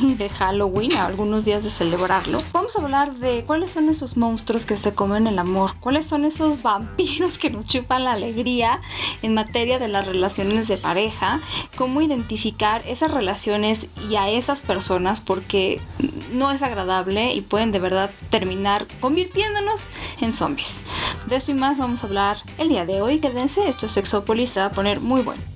Y de Halloween, a algunos días de celebrarlo, vamos a hablar de cuáles son esos monstruos que se comen el amor, cuáles son esos vampiros que nos chupan la alegría en materia de las relaciones de pareja, cómo identificar esas relaciones y a esas personas porque no es agradable y pueden de verdad terminar convirtiéndonos en zombies. De eso y más vamos a hablar el día de hoy. Quédense, esto es Sexópolis, se va a poner muy bueno.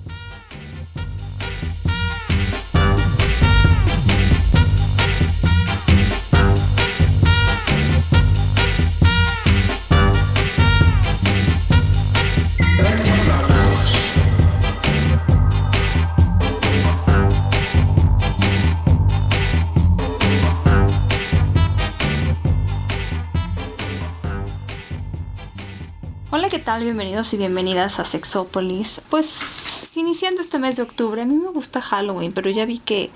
Tal? Bienvenidos y bienvenidas a Sexópolis. Pues iniciando este mes de octubre, a mí me gusta Halloween, pero ya vi que,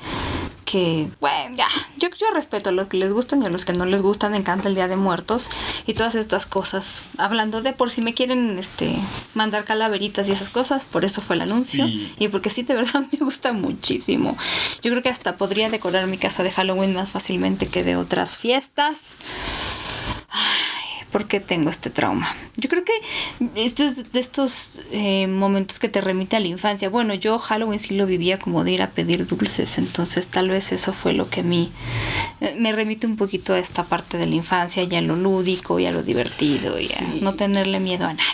que bueno, ya, yo, yo respeto a los que les gustan y a los que no les gustan, me encanta el Día de Muertos y todas estas cosas. Hablando de por si me quieren este mandar calaveritas y esas cosas, por eso fue el anuncio Sí. y porque sí, de verdad me gusta muchísimo. Yo creo que hasta podría decorar mi casa de Halloween más fácilmente que de otras fiestas. ¿Por qué tengo este trauma? Yo creo que este es de estos eh, momentos que te remite a la infancia. Bueno, yo Halloween sí lo vivía como de ir a pedir dulces, entonces tal vez eso fue lo que a mí eh, me remite un poquito a esta parte de la infancia, ya a lo lúdico y a lo divertido y a Sí. no tenerle miedo a nada.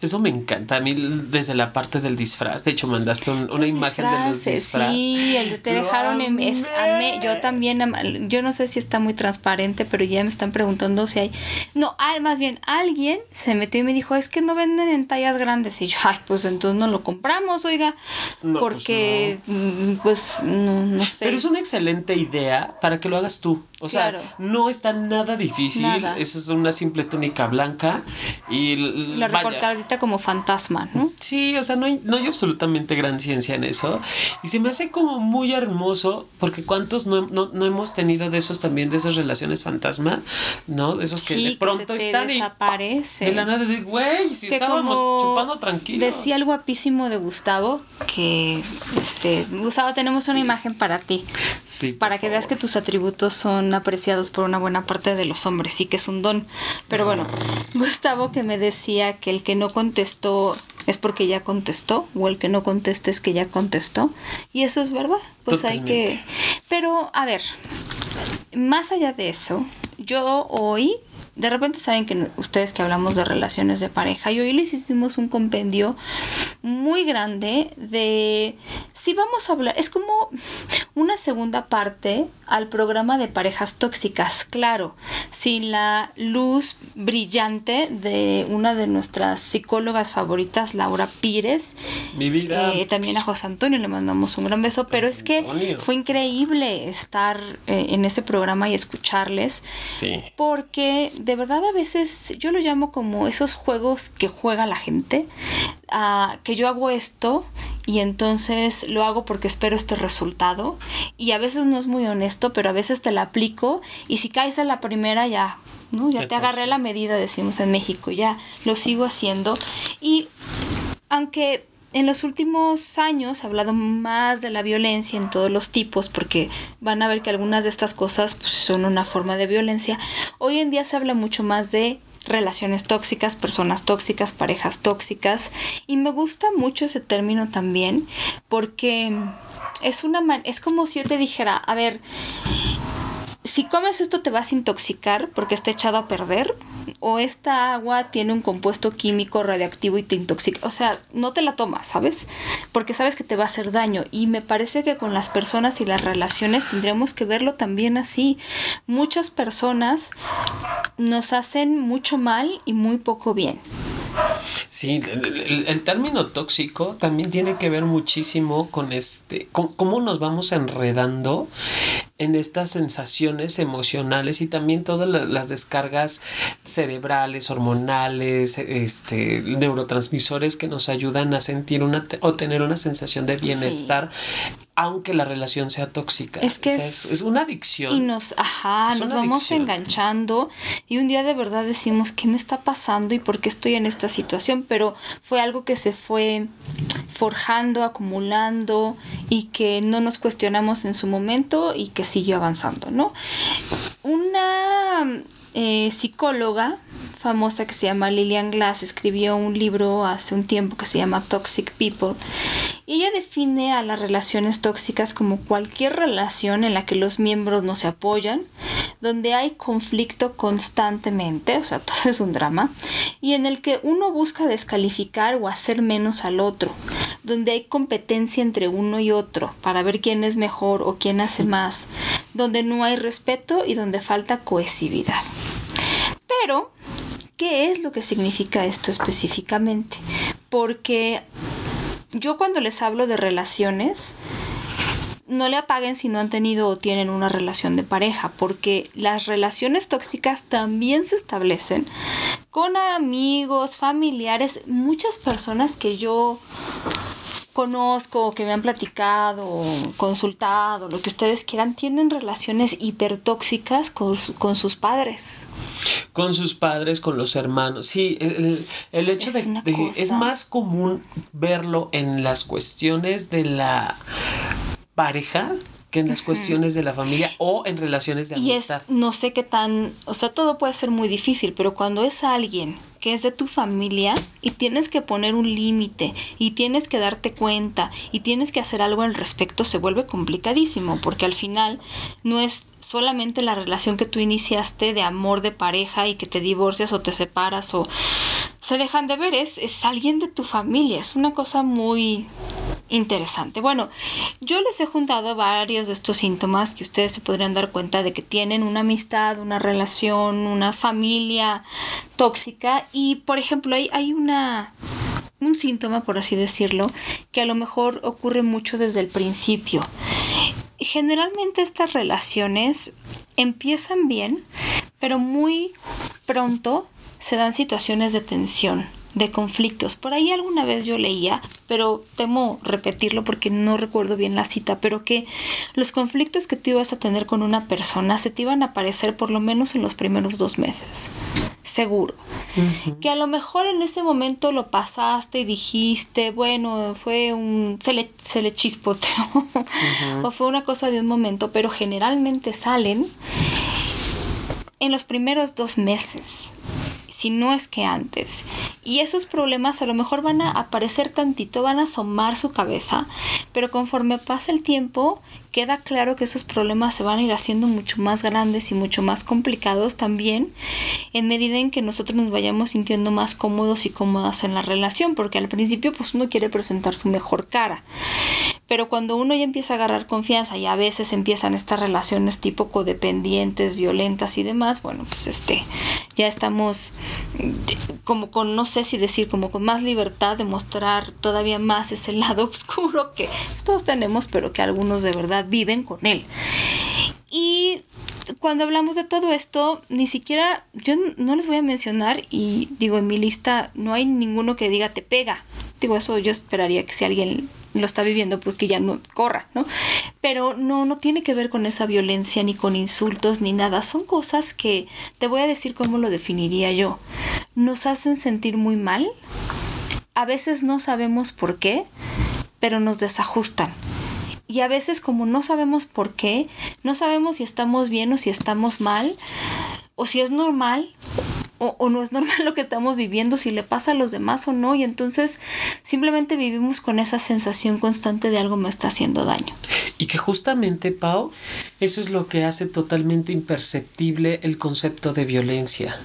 Eso me encanta. A mí, desde la parte del disfraz, de hecho, mandaste un- una Los imagen de los disfraces. Sí, el de te Lo dejaron en es, amé. amé. Yo también, yo no sé si está muy transparente, pero ya me están preguntando si hay. No, al- más bien, alguien se metió y me dijo, es que no venden en tallas grandes. Y yo, ay, pues entonces no lo compramos, oiga. No, pues porque, mm, pues, no, no sé. Pero es una excelente idea para que lo hagas tú. O sea, Claro. no está nada difícil. Nada. Esa es una simple túnica blanca. Y l- La vaya. recortadita como fantasma, ¿no? Sí, o sea, no hay, no hay absolutamente gran ciencia en eso. Y se me hace como muy hermoso, porque cuántos no, no- no hemos tenido de esos también, de esas relaciones fantasma, ¿no? De esos que Sí, de que pronto se te están y desaparece. de la nada de, güey, si que estábamos chupando tranquilos. Decía el guapísimo de Gustavo que, este, Gustavo, tenemos una imagen para ti. Sí, para que veas que tus atributos son apreciados por una buena parte de los hombres y que es un don. Pero bueno, Gustavo que me decía que el que no contestó es porque ya contestó o el que no contesta es que ya contestó y eso es verdad. Pues hay que. Pero a ver, más allá de eso, yo hoy de repente saben que ustedes que hablamos de relaciones de pareja y hoy les hicimos un compendio muy grande de si vamos a hablar, es como una segunda parte al programa de parejas tóxicas, claro, sin la luz brillante de una de nuestras psicólogas favoritas, Laura Pires, Mi vida. eh, también a José Antonio le mandamos un gran beso, pero es que fue increíble estar eh, en ese programa y escucharles sí. porque de verdad a veces yo lo llamo como esos juegos que juega la gente, ah, que yo hago esto y entonces lo hago porque espero este resultado. Y a veces no es muy honesto, pero a veces te la aplico y si caes a la primera ya, ¿no? Ya te agarré la medida, decimos en México, ya lo sigo haciendo. Y aunque en los últimos años he hablado más de la violencia en todos los tipos, porque van a ver que algunas de estas cosas pues, son una forma de violencia, hoy en día se habla mucho más de relaciones tóxicas, personas tóxicas, parejas tóxicas, y me gusta mucho ese término también, porque es una man- es como si yo te dijera, a ver, si comes esto te vas a intoxicar porque está echado a perder o esta agua tiene un compuesto químico radioactivo y te intoxica. O sea, no te la tomas, ¿sabes? Porque sabes que te va a hacer daño. Y me parece que con las personas y las relaciones tendríamos que verlo también así. Muchas personas nos hacen mucho mal y muy poco bien. Sí, el, término tóxico también tiene que ver muchísimo con este, con cómo nos vamos enredando en estas sensaciones emocionales y también todas las descargas cerebrales, hormonales, este, neurotransmisores que nos ayudan a sentir una o tener una sensación de bienestar aunque la relación sea tóxica. Es que es, una adicción. Y nos, ajá, nos vamos enganchando y un día de verdad decimos, ¿qué me está pasando y por qué estoy en esta situación? Pero fue algo que se fue forjando, acumulando y que no nos cuestionamos en su momento y que siguió avanzando, ¿no? Una eh, psicóloga famosa que se llama Lillian Glass escribió un libro hace un tiempo que se llama Toxic People. Y ella define a las relaciones tóxicas como cualquier relación en la que los miembros no se apoyan, donde hay conflicto constantemente, o sea, todo es un drama, y en el que uno busca descalificar o hacer menos al otro, donde hay competencia entre uno y otro para ver quién es mejor o quién hace más, donde no hay respeto y donde falta cohesividad. Pero, ¿qué es lo que significa esto específicamente? Porque yo cuando les hablo de relaciones, no le apaguen si no han tenido o tienen una relación de pareja, porque las relaciones tóxicas también se establecen con amigos, familiares, muchas personas que yo conozco, que me han platicado, consultado, lo que ustedes quieran, tienen relaciones hipertóxicas con, con sus padres. Con sus padres, con los hermanos. Sí, el, hecho de, de es más común verlo en las cuestiones de la pareja que en las cuestiones de la familia o en relaciones de amistad. Y es, no sé qué tan, o sea, todo puede ser muy difícil, pero cuando es alguien que es de tu familia y tienes que poner un límite y tienes que darte cuenta y tienes que hacer algo al respecto, se vuelve complicadísimo, porque al final no es solamente la relación que tú iniciaste de amor de pareja y que te divorcias o te separas o se dejan de ver, es, es alguien de tu familia, es una cosa muy interesante. Bueno, yo les he juntado varios de estos síntomas que ustedes se podrían dar cuenta de que tienen una amistad, una relación, una familia tóxica y por ejemplo hay, hay una un síntoma, por así decirlo, que a lo mejor ocurre mucho desde el principio. Generalmente estas relaciones empiezan bien, pero muy pronto se dan situaciones de tensión, de conflictos. Por ahí alguna vez yo leía, pero temo repetirlo porque no recuerdo bien la cita, pero que los conflictos que tú ibas a tener con una persona se te iban a aparecer por lo menos en los primeros dos meses. Seguro. Que a lo mejor en ese momento lo pasaste y dijiste, bueno, fue un. se le, se le chispoteó. o fue una cosa de un momento, pero generalmente salen en los primeros dos meses si no es que antes. Y esos problemas a lo mejor van a aparecer tantito, van a asomar su cabeza, pero conforme pasa el tiempo, queda claro que esos problemas se van a ir haciendo mucho más grandes y mucho más complicados también, en medida en que nosotros nos vayamos sintiendo más cómodos y cómodas en la relación, porque al principio pues uno quiere presentar su mejor cara. Pero cuando uno ya empieza a agarrar confianza y a veces empiezan estas relaciones tipo codependientes, violentas y demás, bueno, pues este, ya estamos como con, no sé si decir, como con más libertad de mostrar todavía más ese lado oscuro que todos tenemos, pero que algunos de verdad viven con él. Y cuando hablamos de todo esto, ni siquiera, yo no les voy a mencionar y digo, en mi lista no hay ninguno que diga te pega. Digo, eso yo esperaría que si alguien lo está viviendo, pues que ya no corra, ¿no? Pero no, no tiene que ver con esa violencia, ni con insultos, ni nada. Son cosas que te voy a decir cómo lo definiría yo. Nos hacen sentir muy mal. A veces no sabemos por qué, pero nos desajustan. Y a veces como no sabemos por qué, no sabemos si estamos bien o si estamos mal, o si es normal o, no es normal lo que estamos viviendo, si le pasa a los demás o no, y entonces simplemente vivimos con esa sensación constante de algo me está haciendo daño. Y que justamente, Pau, eso es lo que hace totalmente imperceptible el concepto de violencia.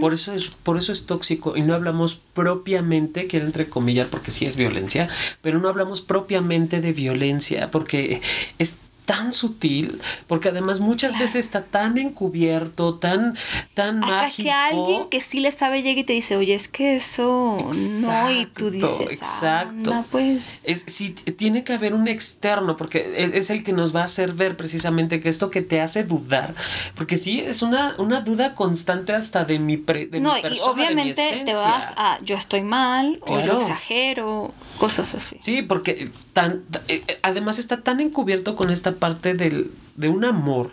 Por eso es, por eso es tóxico y no hablamos propiamente, quiero entrecomillar porque sí es violencia, pero no hablamos propiamente de violencia porque es tan sutil, porque además muchas veces está tan encubierto, tan, tan Hasta mágico. que alguien que sí le sabe llega y te dice, oye, es que eso no, y tú dices, exacto. "Anda, pues. Es, sí, tiene que haber un externo, porque es, es el que nos va a hacer ver precisamente que esto que te hace dudar, porque sí, es una, una duda constante hasta de mi, pre- de no, mi y persona, de mi obviamente te vas a yo estoy mal o yo exagero, cosas así. Sí, porque tan, eh, eh, además está tan encubierto con esta parte del, de un amor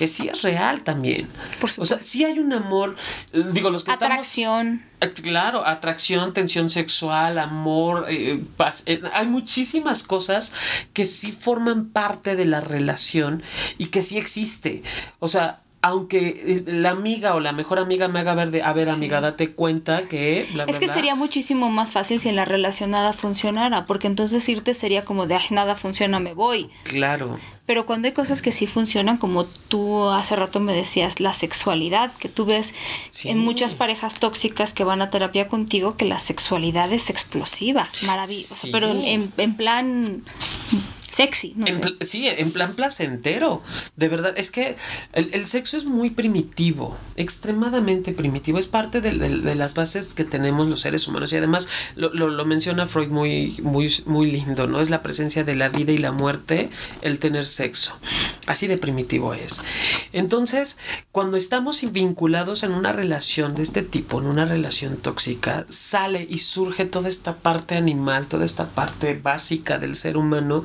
que sí es real también. Por O sea, sí hay un amor, eh, digo, los que estamos... Atracción. Eh, Claro, atracción, tensión sexual, amor, eh, paz. eh, hay muchísimas cosas que sí forman parte de la relación y que sí existe. O sea, aunque eh, la amiga o la mejor amiga me haga ver de, a ver amiga, date cuenta que... Bla, bla, Es que bla". sería muchísimo más fácil si en la relación nada funcionara, porque entonces irte sería como de, ay, nada funciona, me voy. Claro. Pero cuando hay cosas que sí funcionan, como tú hace rato me decías, la sexualidad, que tú ves Sí. en muchas parejas tóxicas que van a terapia contigo, que la sexualidad es explosiva, maravillosa, Sí. pero en- en plan sexy, no En sé. pl- sí, en plan placentero. De verdad, es que el, el sexo es muy primitivo, extremadamente primitivo. Es parte del- de, las bases que tenemos los seres humanos. Y además lo, lo- lo menciona Freud muy, muy, muy lindo, ¿no? Es la presencia de la vida y la muerte, el tener sexo. Así de primitivo es. Entonces, cuando estamos vinculados en una relación de este tipo, en una relación tóxica, sale y surge toda esta parte animal, toda esta parte básica del ser humano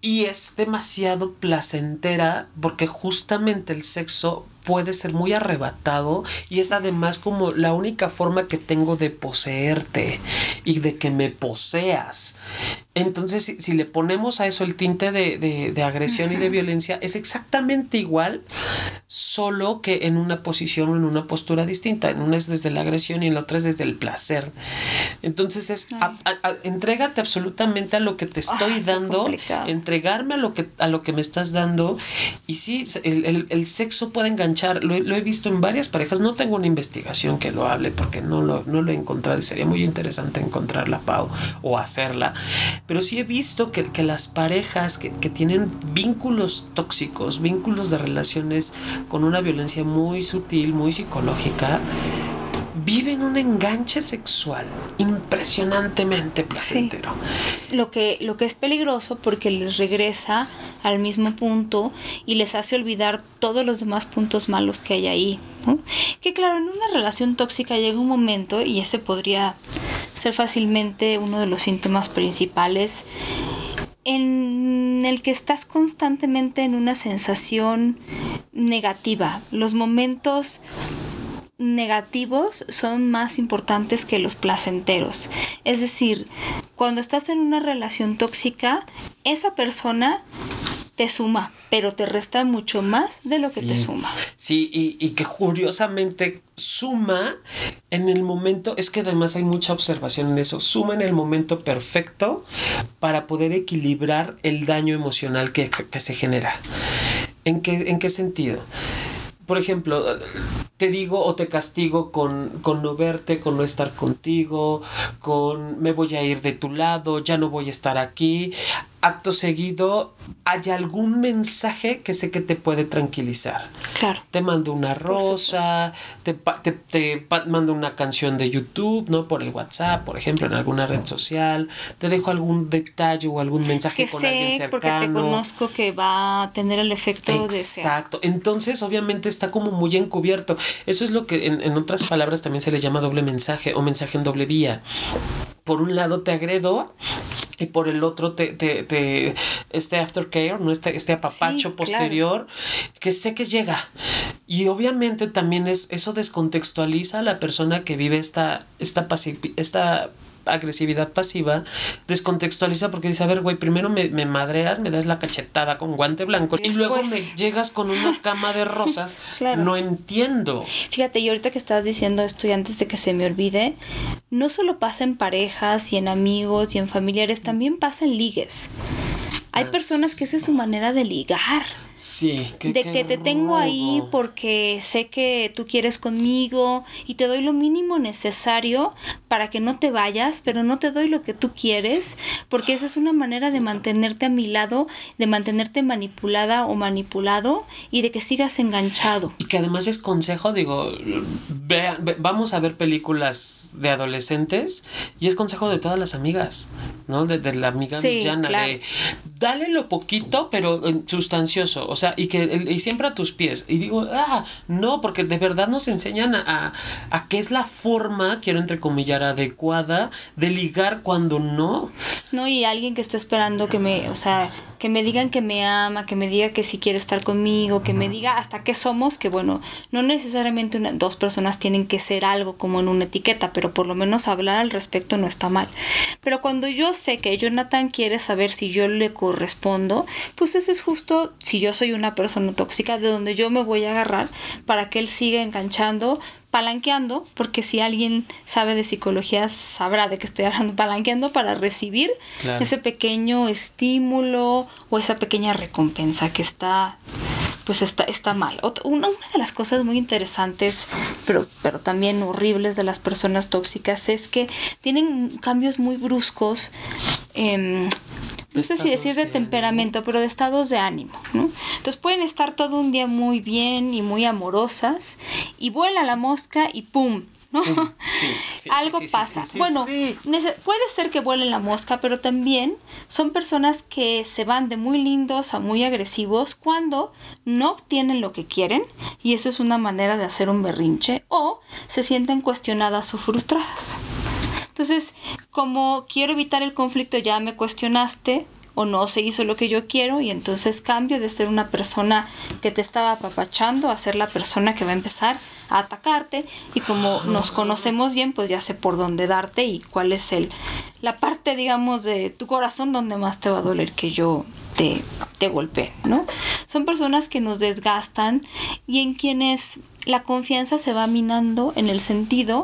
y es demasiado placentera porque justamente el sexo puede ser muy arrebatado y es además como la única forma que tengo de poseerte y de que me poseas. Entonces, si, si le ponemos a eso el tinte de, de- de agresión y de violencia, es exactamente igual, solo que en una posición o en una postura distinta. En una es desde la agresión y en la otra es desde el placer. Entonces, es a- a- a- entrégate absolutamente a lo que te estoy dando. Entregarme a lo que, a lo que me estás dando. Y sí, el, el- el sexo puede enganchar. Lo, lo he visto en varias parejas. No tengo una investigación que lo hable porque no lo, no lo he encontrado y sería muy interesante encontrarla, Pau, o hacerla. Pero sí he visto que, que las parejas que, que tienen vínculos tóxicos, vínculos de relaciones con una violencia muy sutil, muy psicológica, viven un enganche sexual impresionantemente placentero. Lo que, lo que es peligroso porque les regresa al mismo punto y les hace olvidar todos los demás puntos malos que hay ahí. Que claro, en una relación tóxica llega un momento, y ese podría ser fácilmente uno de los síntomas principales, en el que estás constantemente en una sensación negativa. Los momentos negativos son más importantes que los placenteros. Es decir, cuando estás en una relación tóxica, esa persona te suma, pero te resta mucho más de lo que te suma. Sí, y, y que curiosamente suma en el momento, es que además hay mucha observación en eso, suma en el momento perfecto para poder equilibrar el daño emocional que, que se genera. ¿En qué, ¿En qué sentido? Por ejemplo, te digo o te castigo con, con no verte, con no estar contigo, con me voy a ir de tu lado, ya no voy a estar aquí. Acto seguido, hay algún mensaje que sé que te puede tranquilizar Claro. te mando una rosa, te, te, te mando una canción de YouTube, ¿no? Por el WhatsApp, por ejemplo, en alguna red social, te dejo algún detalle o algún mensaje Que con alguien sé porque te cercano. conozco que va a tener el efecto deseado. Exacto. Entonces, obviamente, está como muy encubierto. Eso es lo que en, en otras palabras también se le llama doble mensaje o mensaje en doble vía. Por un lado te agredo y por el otro te, te, te- este aftercare, ¿no? Este, este apapacho Sí, claro. posterior que sé que llega. Y obviamente también es, eso descontextualiza a la persona que vive esta, esta, esta agresividad pasiva, descontextualiza porque dice, a ver, güey, primero me, me madreas, me das la cachetada con guante blanco y, Y luego me llegas con una cama de rosas. Claro. No entiendo. Fíjate, y ahorita que estabas diciendo esto y antes de que se me olvide, no solo pasa en parejas y en amigos y en familiares, también pasa en ligues. Hay As- personas que esa es su manera de ligar. Sí, de que te tengo ahí porque sé que tú quieres conmigo y te doy lo mínimo necesario para que no te vayas, pero no te doy lo que tú quieres, porque esa es una manera de mantenerte a mi lado, de mantenerte manipulada o manipulado y de que sigas enganchado. Y que además es consejo, digo, vamos a ver películas de adolescentes y es consejo de todas las amigas, ¿no? De, la amiga villana, de dale lo poquito, pero sustancioso, o sea, y que y siempre a tus pies. Y digo, ah, no, porque de verdad nos enseñan a, a qué es la forma, quiero entrecomillar, adecuada de ligar cuando no. No, y alguien que está esperando que me, o sea, que me digan que me ama, que me diga que si quiere estar conmigo, que me diga hasta qué somos, que bueno, no necesariamente dos personas tienen que ser algo como en una etiqueta, pero por lo menos hablar al respecto no está mal. Pero cuando yo sé que Jonathan quiere saber si yo le correspondo, pues eso es justo si yo soy una persona tóxica de donde yo me voy a agarrar para que él siga enganchando palanqueando, porque si alguien sabe de psicología sabrá de que estoy hablando palanqueando para recibir ese pequeño estímulo o esa pequeña recompensa que está pues está, está mal. Una, de las cosas muy interesantes, pero, pero también horribles de las personas tóxicas es que tienen cambios muy bruscos. Eh, no sé si decir de, temperamento, pero de estados de ánimo, ¿no? Entonces pueden estar todo un día muy bien y muy amorosas y vuela la mosca y ¡pum! ¿No? Algo pasa. bueno, puede ser que vuele la mosca, pero también son personas que se van de muy lindos a muy agresivos cuando no obtienen lo que quieren y eso es una manera de hacer un berrinche o se sienten cuestionadas o frustradas. Entonces, como quiero evitar el conflicto, ya me cuestionaste o no se hizo lo que yo quiero y entonces cambio de ser una persona que te estaba apapachando a ser la persona que va a empezar a atacarte y como nos conocemos bien pues ya sé por dónde darte y cuál es el la parte digamos de tu corazón donde más te va a doler que yo te, te golpee, ¿no? Son personas que nos desgastan y en quienes la confianza se va minando en el sentido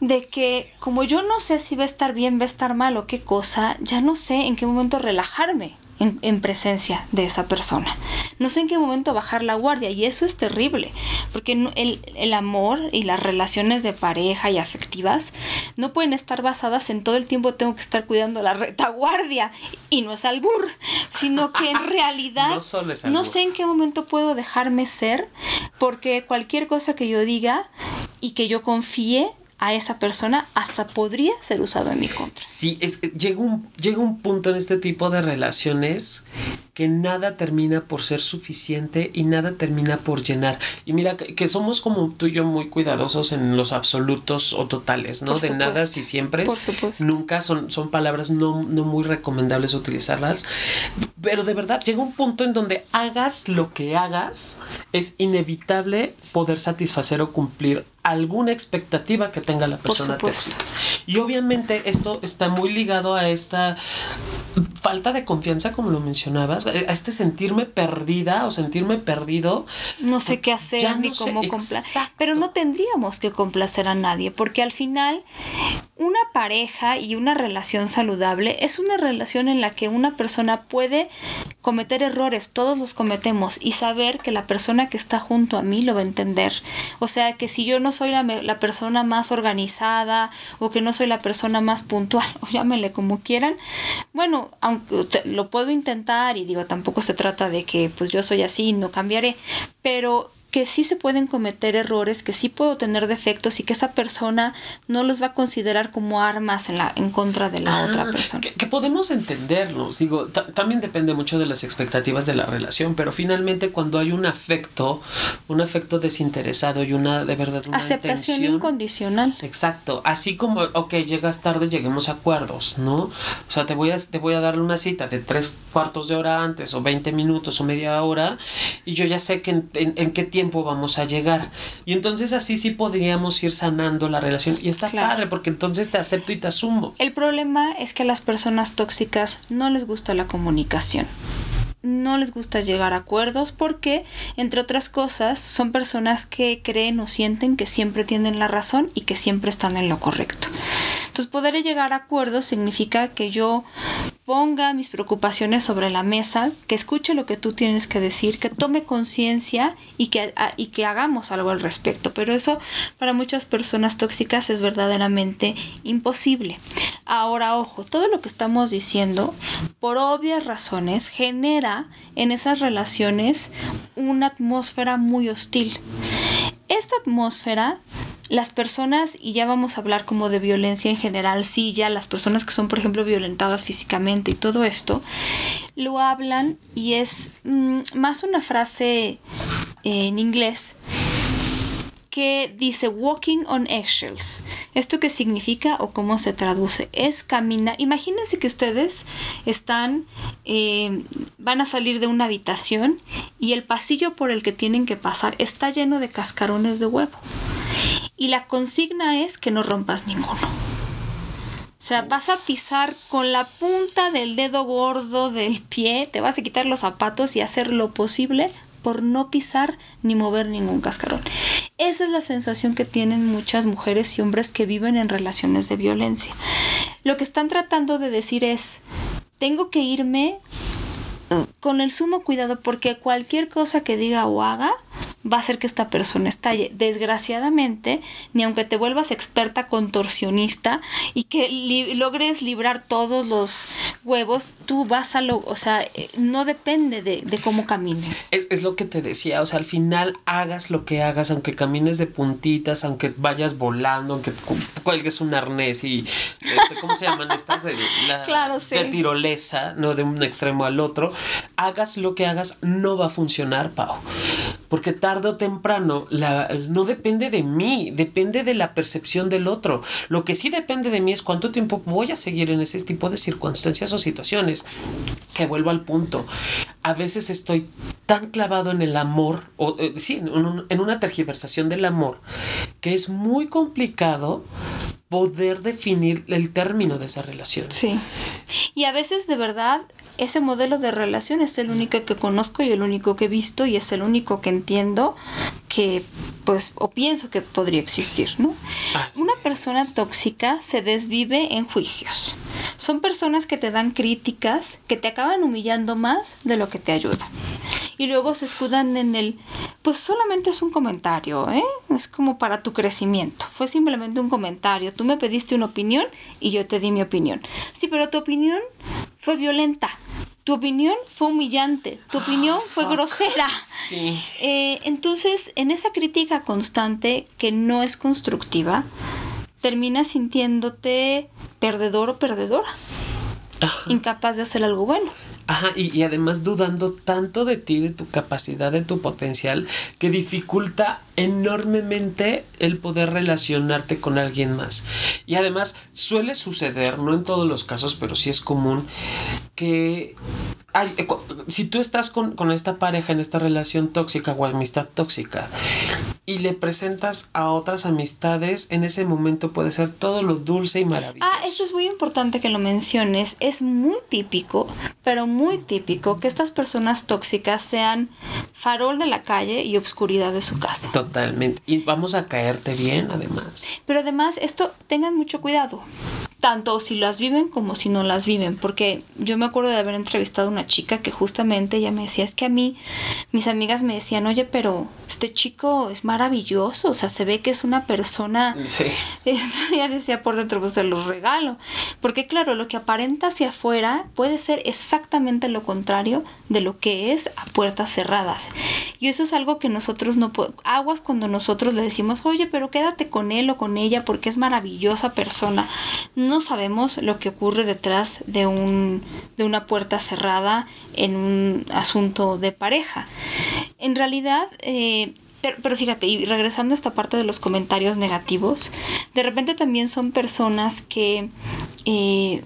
de que como yo no sé si va a estar bien, va a estar mal o qué cosa, ya no sé en qué momento relajarme. En, presencia de esa persona. No sé en qué momento bajar la guardia y eso es terrible, porque el, el, amor y las relaciones de pareja y afectivas no pueden estar basadas en todo el tiempo tengo que estar cuidando la retaguardia y no es albur, sino que en realidad no, no sé en qué momento puedo dejarme ser, porque cualquier cosa que yo diga y que yo confíe a esa persona hasta podría ser usado en mi contra. Sí, llega, un, llega un punto en este tipo de relaciones que nada termina por ser suficiente y nada termina por llenar. Y mira, que, somos como tú y yo muy cuidadosos en los absolutos o totales, ¿no? de nada si siempre. Nunca son, son palabras no, no muy recomendables utilizarlas. Pero de verdad llega un punto en donde hagas lo que hagas, es inevitable poder satisfacer o cumplir alguna expectativa que tenga la persona tóxica. Y obviamente esto está muy ligado a esta falta de confianza, como lo mencionabas, a este sentirme perdida o sentirme perdido. No sé qué hacer ni cómo complacer. Pero no tendríamos que complacer a nadie, porque al final una pareja y una relación saludable es una relación en la que una persona puede cometer errores, todos los cometemos, y saber que la persona que está junto a mí lo va a entender. O sea, que si yo no soy la, la persona más organizada o que no soy la persona más puntual, o llámele como quieran, bueno, aunque lo puedo intentar y digo, tampoco se trata de que pues yo soy así, no cambiaré, pero que sí se pueden cometer errores, que sí puedo tener defectos y que esa persona no los va a considerar como armas en, la, en contra de la otra persona. Que, podemos entenderlos, digo, también depende mucho de las expectativas de la relación, pero finalmente cuando hay un afecto, un afecto desinteresado y una de verdad una aceptación incondicional. Exacto, así como, ok, llegas tarde, lleguemos a acuerdos, ¿no? O sea, te voy a, te voy a dar una cita de tres cuartos de hora antes o 20 minutos o media hora y yo ya sé que en, en qué tiempo tiempo vamos a llegar. Y entonces así sí podríamos ir sanando la relación. Y está padre porque entonces te acepto y te asumo. El problema es que a las personas tóxicas no les gusta la comunicación no les gusta llegar a acuerdos porque, entre otras cosas, son personas que creen o sienten que siempre tienen la razón y que siempre están en lo correcto. Entonces, poder llegar a acuerdos significa que yo ponga mis preocupaciones sobre la mesa, que escuche lo que tú tienes que decir, que tome conciencia y que, y que hagamos algo al respecto. Pero eso para muchas personas tóxicas es verdaderamente imposible. Ahora, ojo, todo lo que estamos diciendo, por obvias razones, genera en esas relaciones una atmósfera muy hostil. Esta atmósfera las personas, y ya vamos a hablar como de violencia en general, sí, ya las personas que son, por ejemplo, violentadas físicamente y todo esto, lo hablan y es mm, más una frase en inglés que dice walking on eggshells. ¿Esto qué significa o cómo se traduce? Es caminar. Imagínense que ustedes están, eh, van a salir de una habitación y el pasillo por el que tienen que pasar está lleno de cascarones de huevo y la consigna es que no rompas ninguno. O sea, vas a pisar con la punta del dedo gordo del pie, te vas a quitar los zapatos y hacer lo posible por no pisar ni mover ningún cascarón. Esa es la sensación que tienen muchas mujeres y hombres que viven en relaciones de violencia. Lo que están tratando de decir es, tengo que irme con el sumo cuidado porque cualquier cosa que diga o haga va a hacer que esta persona estalle. Desgraciadamente, ni aunque te vuelvas experta contorsionista y que logres librar todos los huevos, tú vas a lo, o sea, eh, no depende de, cómo camines. Es, es, lo que te decía, o sea, al final hagas lo que hagas, aunque camines de puntitas, aunque vayas volando, aunque cuelgues un arnés y, este, ¿cómo se llaman estas? La, claro, sí. De tirolesa, ¿no? De un extremo al otro, hagas lo que hagas, no va a funcionar, Pau. Porque tarde o temprano la, no depende de mí, depende de la percepción del otro. Lo que sí depende de mí es cuánto tiempo voy a seguir en ese tipo de circunstancias o situaciones. Que vuelvo al punto. A veces estoy tan clavado en el amor, o eh, sí, en una tergiversación del amor, que es muy complicado poder definir el término de esa relación. Sí. Y a veces de verdad ese modelo de relación es el único que conozco y el único que he visto y es el único que entiendo que pues o pienso que podría existir, ¿no? Ah, Una persona tóxica se desvive en juicios. Son personas que te dan críticas, que te acaban humillando más de lo que te ayudan. Y luego se escudan en el, pues solamente es un comentario, ¿eh? Es como para tu crecimiento. Fue simplemente un comentario. Tú me pediste una opinión y yo te di mi opinión. Sí, pero tu opinión fue violenta. Tu opinión fue humillante, tu opinión fue ah, grosera. Sí. Eh, entonces, en esa crítica constante que no es constructiva, terminas sintiéndote perdedor o perdedora. Incapaz de hacer algo bueno. Ajá, y, y, además dudando tanto de ti, de tu capacidad, de tu potencial, que dificulta enormemente el poder relacionarte con alguien más. Y además suele suceder, no en todos los casos, pero sí es común, que eh, si tú estás con, con, esta pareja en esta relación tóxica o amistad tóxica y le presentas a otras amistades, en ese momento puede ser todo lo dulce y maravilloso. Ah, eso es muy importante que lo menciones. Es muy típico, pero muy típico que estas personas tóxicas sean farol de la calle y obscuridad de su casa. Totalmente. Y vamos a caerte bien, además. Pero además, esto, tengan mucho cuidado tanto si las viven como si no las viven, porque yo me acuerdo de haber entrevistado a una chica que justamente ella me decía, es que a mí mis amigas me decían, oye, pero este chico es maravilloso, o sea, se ve que es una persona... Sí. ella decía por dentro, pues se los regalo, porque claro, lo que aparenta hacia afuera puede ser exactamente lo contrario de lo que es a puertas cerradas. Y eso es algo que nosotros no podemos, aguas cuando nosotros le decimos, oye, pero quédate con él o con ella porque es maravillosa persona no sabemos lo que ocurre detrás de, un, de una puerta cerrada en un asunto de pareja. En realidad, eh, pero, fíjate, y regresando a esta parte de los comentarios negativos, de repente también son personas que eh,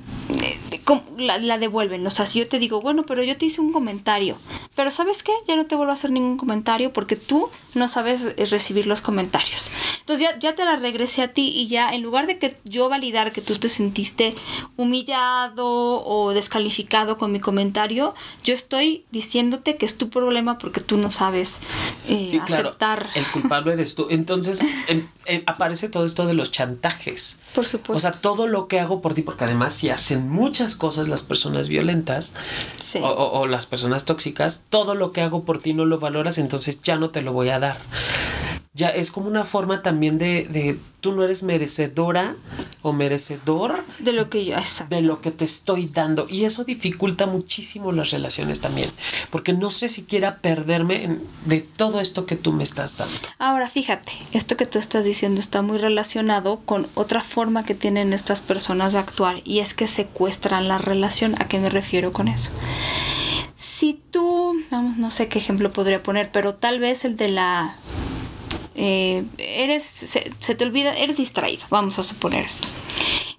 la, devuelven. O sea, si yo te digo, bueno, pero yo te hice un comentario, pero ¿sabes qué? Ya no te vuelvo a hacer ningún comentario porque tú no sabes eh, recibir los comentarios. Entonces ya, ya te la regresé a ti y ya en lugar de que yo validar que tú te sentiste humillado o descalificado con mi comentario, yo estoy diciéndote que es tu problema porque tú no sabes eh, Sí, claro, aceptar. el culpable eres tú. Entonces em, em, aparece todo esto de los chantajes. Por supuesto. O sea, todo lo que hago por ti, porque además si hacen muchas cosas las personas violentas Sí. o, o- o las personas tóxicas, todo lo que hago por ti no lo valoras, entonces ya no te lo voy a dar. Ya es como una forma también de, de tú no eres merecedora o merecedor de lo que yo, exacto. de lo que te estoy dando. Y eso dificulta muchísimo las relaciones también. Porque no sé si quiera perderme en- de todo esto que tú me estás dando. Ahora fíjate, esto que tú estás diciendo está muy relacionado con otra forma que tienen estas personas de actuar y es que secuestran la relación. ¿A qué me refiero con eso? Si tú, vamos, no sé qué ejemplo podría poner, pero tal vez el de la... eh, eres, se, se te olvida, eres distraído, vamos a suponer esto.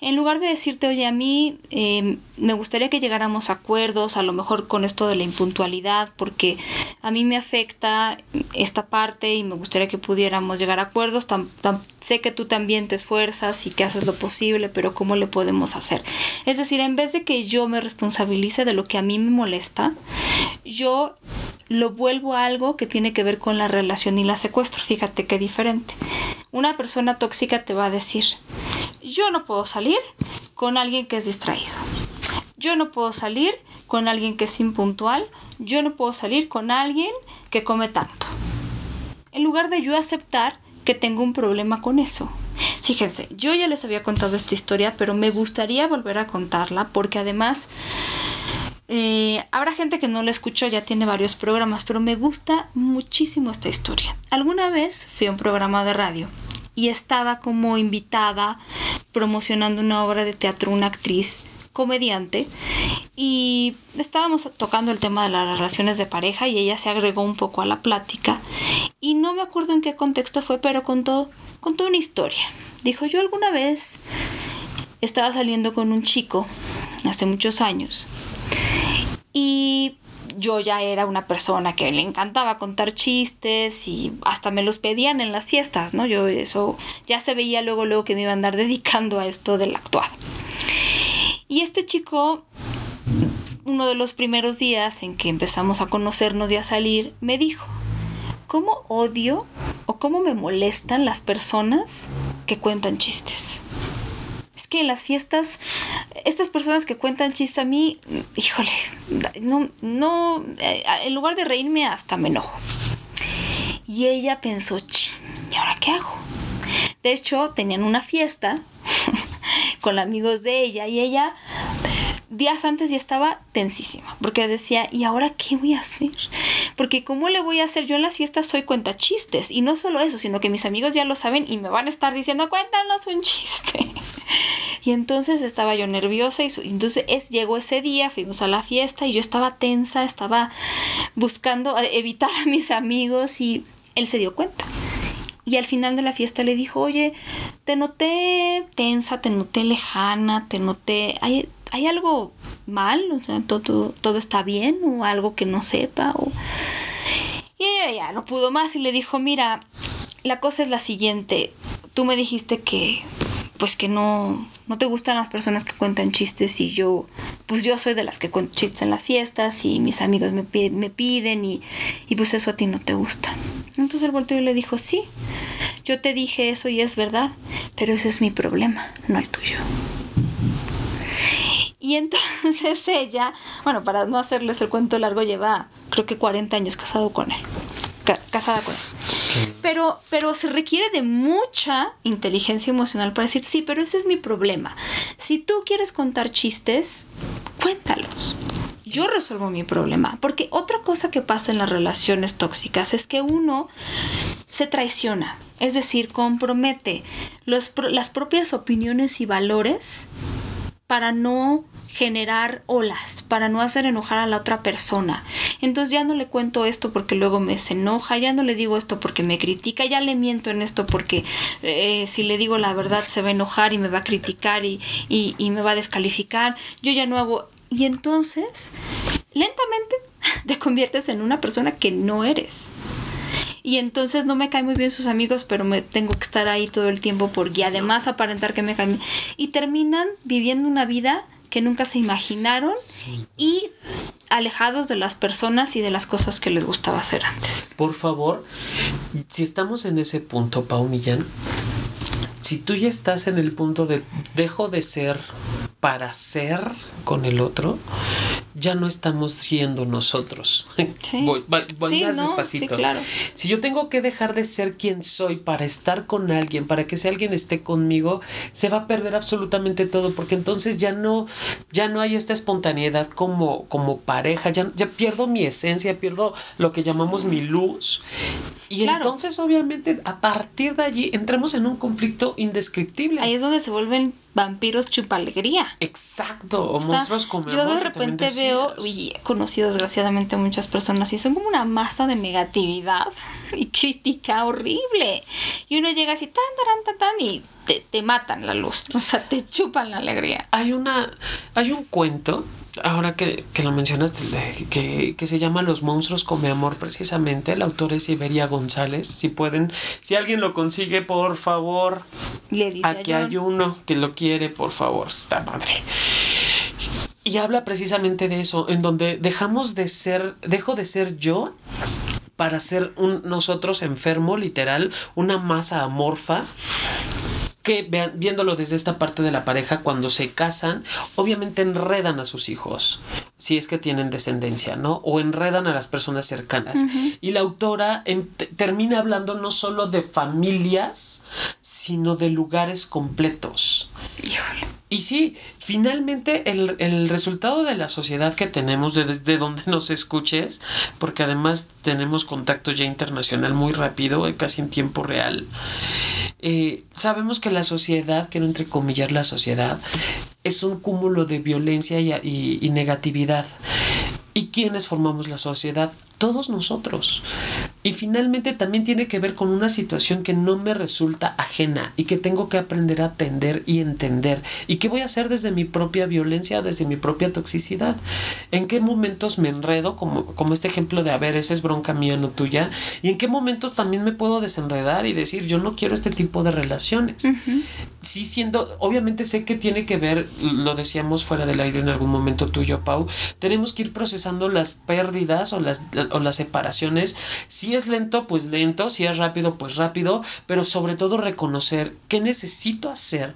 En lugar de decirte, oye, a mí eh, me gustaría que llegáramos a acuerdos, a lo mejor con esto de la impuntualidad, porque a mí me afecta esta parte y me gustaría que pudiéramos llegar a acuerdos. Sé que tú también te esfuerzas y que haces lo posible, pero ¿cómo le podemos hacer? Es decir, en vez de que yo me responsabilice de lo que a mí me molesta, yo lo vuelvo a algo que tiene que ver con la relación y la secuestro. Fíjate qué diferente. Una persona tóxica te va a decir, yo no puedo salir con alguien que es distraído. Yo no puedo salir con alguien que es impuntual. Yo no puedo salir con alguien que come tanto. En lugar de yo aceptar que tengo un problema con eso. Fíjense, yo ya les había contado esta historia, pero me gustaría volver a contarla porque además eh, habrá gente que no la escuchó, ya tiene varios programas, pero me gusta muchísimo esta historia. Alguna vez fui a un programa de radio y estaba como invitada promocionando una obra de teatro, una actriz comediante y estábamos tocando el tema de las relaciones de pareja y ella se agregó un poco a la plática y no me acuerdo en qué contexto fue, pero contó, contó una historia. Dijo, yo alguna vez estaba saliendo con un chico hace muchos años y yo ya era una persona que le encantaba contar chistes y hasta me los pedían en las fiestas, ¿no? Yo eso ya se veía luego luego que me iba a andar dedicando a esto del actuar. Y este chico uno de los primeros días en que empezamos a conocernos y a salir, me dijo, ¿cómo odio o cómo me molestan las personas que cuentan chistes? Que en las fiestas, estas personas que cuentan chistes a mí, híjole, no, no, eh, en lugar de reírme hasta me enojo. Y ella pensó, "Chin, ¿y ahora qué hago? De hecho, tenían una fiesta con amigos de ella y ella días antes ya estaba tensísima, porque decía, ¿y ahora qué voy a hacer? Porque ¿cómo le voy a hacer? Yo en las fiestas soy cuenta chistes, y no solo eso, sino que mis amigos ya lo saben y me van a estar diciendo, cuéntanos un chiste. Y entonces estaba yo nerviosa y su- entonces es, llegó ese día, fuimos a la fiesta y yo estaba tensa, estaba buscando evitar a mis amigos y él se dio cuenta. Y al final de la fiesta le dijo, oye, te noté tensa, te noté lejana, te noté... ¿Hay, hay algo mal? O sea, ¿todo, ¿todo está bien? ¿O algo que no sepa? O... Y ella ya no pudo más y le dijo, mira, la cosa es la siguiente. Tú me dijiste que, pues que no, no te gustan las personas que cuentan chistes y yo, pues yo soy de las que cuento chistes en las fiestas y mis amigos me, pi- me piden y, y pues eso a ti no te gusta. Entonces él volteó y le dijo, sí, yo te dije eso y es verdad, pero ese es mi problema, no el tuyo. Y entonces ella, bueno, para no hacerles el cuento largo, lleva creo que 40 años casado con él. Ca- casada con él. Pero, pero se requiere de mucha inteligencia emocional para decir, sí, pero ese es mi problema. Si tú quieres contar chistes, cuéntalos. Yo resuelvo mi problema. Porque otra cosa que pasa en las relaciones tóxicas es que uno se traiciona. Es decir, compromete los las propias opiniones y valores para no generar olas, para no hacer enojar a la otra persona. Entonces ya no le cuento esto porque luego me se enoja, ya no le digo esto porque me critica, ya le miento en esto porque eh, si le digo la verdad se va a enojar y me va a criticar y, y- me va a descalificar. Yo ya no hago... Y entonces, lentamente, te conviertes en una persona que no eres. y entonces no me caen muy bien sus amigos, pero me tengo que estar ahí todo el tiempo porque además aparentar que me caen. Y terminan viviendo una vida que nunca se imaginaron y alejados de las personas y de las cosas que les gustaba hacer antes. Por favor, si estamos en ese punto, Pau Millán, si tú ya estás en el punto de dejo de ser para ser con el otro, ya no estamos siendo nosotros. Voy, más despacito. Si yo tengo que dejar de ser quien soy para estar con alguien, para que ese alguien esté conmigo, se va a perder absolutamente todo, porque entonces ya no, ya no hay esta espontaneidad como, como pareja, ya, ya pierdo mi esencia, pierdo lo que llamamos mi luz. Y entonces, obviamente, a partir de allí entramos en un conflicto indescriptible. Ahí es donde se vuelven vampiros chupa alegría. Exacto, o monstruos como Yo de repente veo, y he conocido desgraciadamente a muchas personas y son como una masa de negatividad y crítica horrible. Y uno llega así tan, tan, tan, tan y te, te matan la luz, o sea, te chupan la alegría. Hay una, hay un cuento ahora que, lo mencionaste, que, que, se llama Los monstruos come amor, precisamente. El autor es Iberia González. Si pueden, si alguien lo consigue, por favor. aquí hay uno que lo quiere, por favor. Está padre. Y habla precisamente de eso, en donde dejamos de ser, dejo de ser yo para ser un nosotros enfermo, literal, una masa amorfa que viéndolo desde esta parte de la pareja, cuando se casan, obviamente enredan a sus hijos, si es que tienen descendencia, ¿no? O enredan a las personas cercanas. Y la autora termina hablando no solo de familias, sino de lugares completos. Híjole. Y sí, finalmente el, resultado de la sociedad que tenemos, desde donde nos escuches, porque además tenemos contacto ya internacional muy rápido, eh, casi en tiempo real, eh, sabemos que la sociedad, quiero entrecomillar la sociedad, es un cúmulo de violencia y, y negatividad. ¿Y quiénes formamos la sociedad? todos nosotros. Y finalmente también tiene que ver con una situación que no me resulta ajena y que tengo que aprender a atender y entender. ¿Y qué voy a hacer desde mi propia violencia, desde mi propia toxicidad? ¿En qué momentos me enredo, como, como este ejemplo de, a ver, esa es bronca mía, no tuya? ¿Y en qué momentos también me puedo desenredar y decir, yo no quiero este tipo de relaciones? Sí, siendo, obviamente sé que tiene que ver, lo decíamos fuera del aire en algún momento tuyo, Pau, tenemos que ir procesando las pérdidas o las o las separaciones. Si es lento, pues lento, si es rápido, pues rápido, pero sobre todo reconocer qué necesito hacer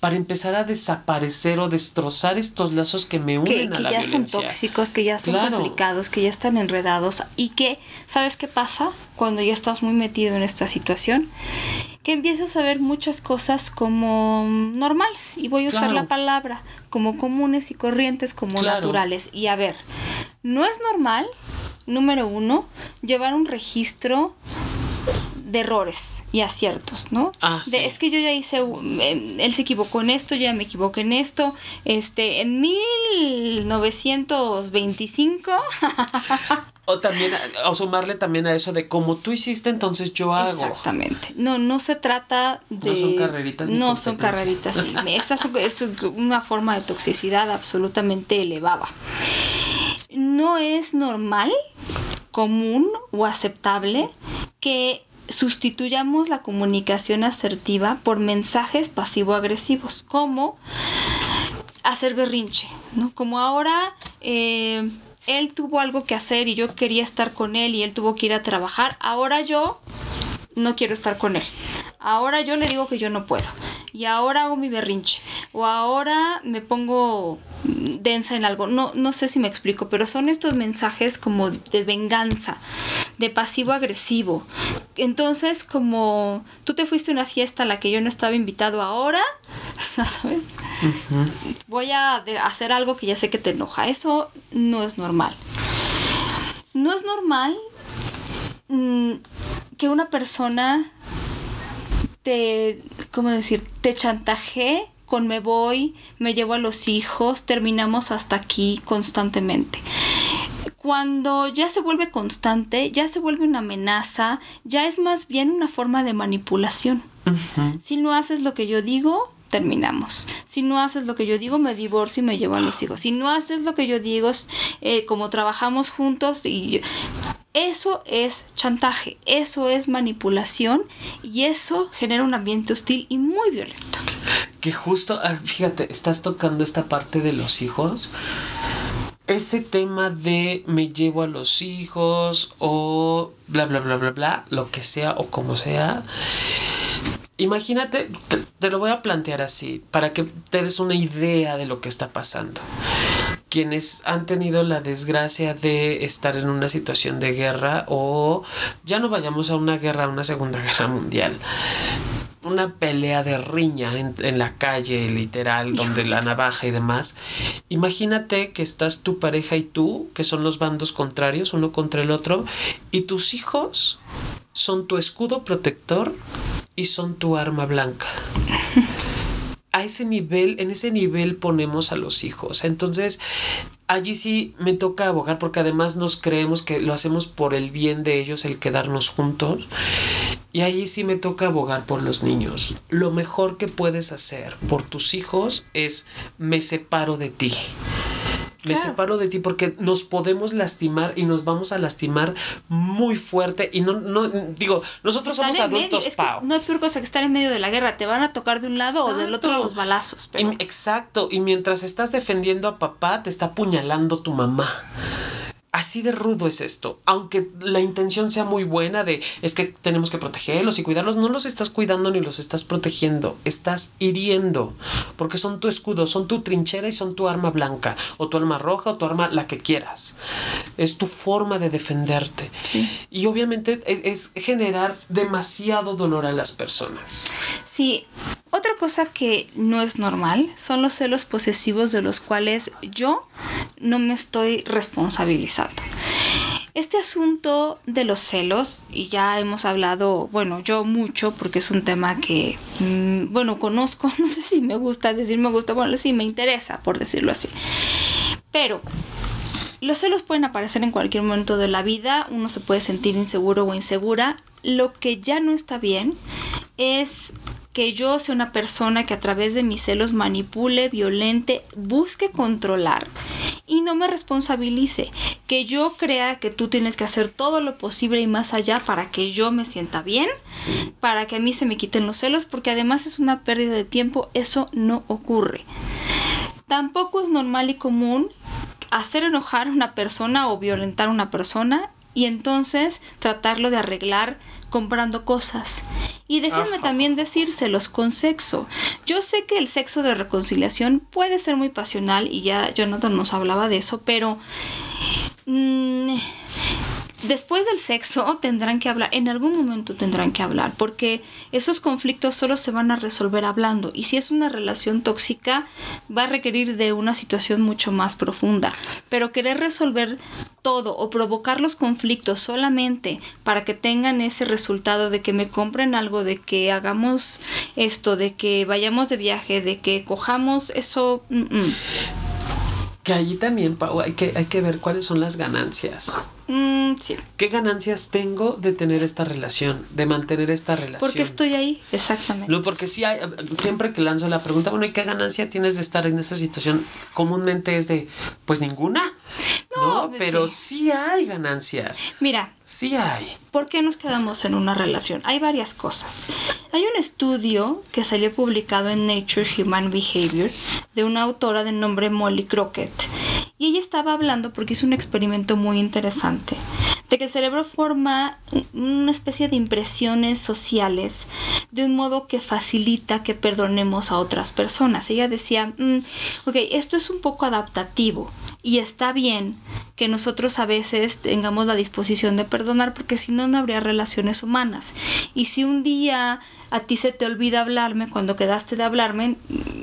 para empezar a desaparecer o destrozar estos lazos que me unen a la violencia. Que ya son tóxicos, que ya son complicados, que ya están enredados y que, ¿sabes qué pasa cuando ya estás muy metido en esta situación? que empiezas a ver muchas cosas como normales, y voy a usar la palabra, como comunes y corrientes, como naturales. Y a ver, no es normal número uno, llevar un registro de errores y aciertos, ¿no? Ah, de, es que yo ya hice, em, él se equivocó en esto, yo ya me equivoqué en esto, este, en 1925. o también, o sumarle también a eso de como tú hiciste, entonces yo hago. Exactamente. No, no se trata de... No son carreritas. No son carreritas, sí. Esta es una forma de toxicidad absolutamente elevada no es normal, común o aceptable que sustituyamos la comunicación asertiva por mensajes pasivo-agresivos, como hacer berrinche, ¿no? Como ahora eh, él tuvo algo que hacer y yo quería estar con él y él tuvo que ir a trabajar, ahora yo no quiero estar con él. Ahora yo le digo que yo no puedo. Y ahora hago mi berrinche. O ahora me pongo densa en algo. No, no sé si me explico, pero son estos mensajes como de venganza, de pasivo agresivo. Entonces, como tú te fuiste a una fiesta a la que yo no estaba invitado ahora, ¿sabes? Voy a hacer algo que ya sé que te enoja. Eso no es normal. No es normal mm, que una persona te, ¿cómo decir? Te chantaje con me voy, me llevo a los hijos, terminamos hasta aquí constantemente. Cuando ya se vuelve constante, ya se vuelve una amenaza, ya es más bien una forma de manipulación. Si no haces lo que yo digo, terminamos. Si no haces lo que yo digo, me divorcio y me llevo a los hijos. Si no haces lo que yo digo, eh, como trabajamos juntos y Eso es chantaje, eso es manipulación y eso genera un ambiente hostil y muy violento. Que justo, ah, fíjate, estás tocando esta parte de los hijos. Ese tema de me llevo a los hijos o bla, bla, bla, bla, bla, lo que sea o como sea. Imagínate, te, te lo voy a plantear así, para que te des una idea de lo que está pasando quienes han tenido la desgracia de estar en una situación de guerra o ya no vayamos a una guerra, a una segunda guerra mundial. Una pelea de riña en, en, la calle, literal, donde la navaja y demás. Imagínate que estás tu pareja y tú, que son los bandos contrarios, uno contra el otro, y tus hijos son tu escudo protector y son tu arma blanca a ese nivel, en ese nivel ponemos a los hijos. Entonces, allí sí me toca abogar porque además nos creemos que lo hacemos por el bien de ellos, el quedarnos juntos. Y allí sí me toca abogar por los niños. Lo mejor que puedes hacer por tus hijos es me separo de ti me separo de ti porque nos podemos lastimar y nos vamos a lastimar muy fuerte y no, no digo, nosotros somos adultos, Pau. no hay peor cosa que estar en medio de la guerra, te van a tocar de un lado o del otro los balazos. exacto, y mientras estás defendiendo a papá, te está apuñalando tu mamá. Así de rudo es esto. Aunque la intención sea muy buena de es que tenemos que protegerlos y cuidarlos, no los estás cuidando ni los estás protegiendo. Estás hiriendo. Porque son tu escudo, son tu trinchera y son tu arma blanca. O tu arma roja o tu arma la que quieras. Es tu forma de defenderte. Y obviamente es, es generar demasiado dolor a las personas. Sí, otra cosa que no es normal son los celos posesivos de los cuales yo no me estoy responsabilizando. Este asunto de los celos, y ya hemos hablado, bueno, yo mucho, porque es un tema que, mmm, bueno, conozco, no sé si me gusta decir me gusta, bueno, sí me interesa, por decirlo así. Pero los celos pueden aparecer en cualquier momento de la vida, uno se puede sentir inseguro o insegura. Lo que ya no está bien es que yo sea una persona que a través de mis celos manipule, violente, busque controlar y no me responsabilice. Que yo crea que tú tienes que hacer todo lo posible y más allá para que yo me sienta bien, para que a mí se me quiten los celos, porque además es una pérdida de tiempo, eso no ocurre. Tampoco es normal y común hacer enojar a una persona o violentar a una persona y entonces tratarlo de arreglar comprando cosas. Y déjenme también decírselos con sexo. Yo sé que el sexo de reconciliación puede ser muy pasional y ya Jonathan nos hablaba de eso, pero... Mmm, Después del sexo tendrán que hablar, en algún momento tendrán que hablar, porque esos conflictos solo se van a resolver hablando. Y si es una relación tóxica, va a requerir de una situación mucho más profunda. Pero querer resolver todo o provocar los conflictos solamente para que tengan ese resultado de que me compren algo, de que hagamos esto, de que vayamos de viaje, de que cojamos, eso... Mm, mm. Que allí también, hay que ver cuáles son las ganancias. Mm, sí. ¿Qué ganancias tengo de tener esta relación, de mantener esta relación? Porque estoy ahí, exactamente. No, porque sí hay, siempre que lanzo la pregunta, bueno, ¿y qué ganancia tienes de estar en esa situación? Comúnmente es de, pues ninguna. No, pero sí. hay ganancias. Mira. Sí hay. ¿Por qué nos quedamos en una relación? Hay varias cosas. Hay un estudio que salió publicado en Nature Human Behavior de una autora de nombre Molly Crockett. Y ella estaba hablando porque es un experimento muy interesante de que el cerebro forma una especie de impresiones sociales de un modo que facilita que perdonemos a otras personas. Ella decía, mm, ok, esto es un poco adaptativo y está bien que nosotros a veces tengamos la disposición de perdonar porque si no, no habría relaciones humanas. Y si un día a ti se te olvida hablarme cuando quedaste de hablarme,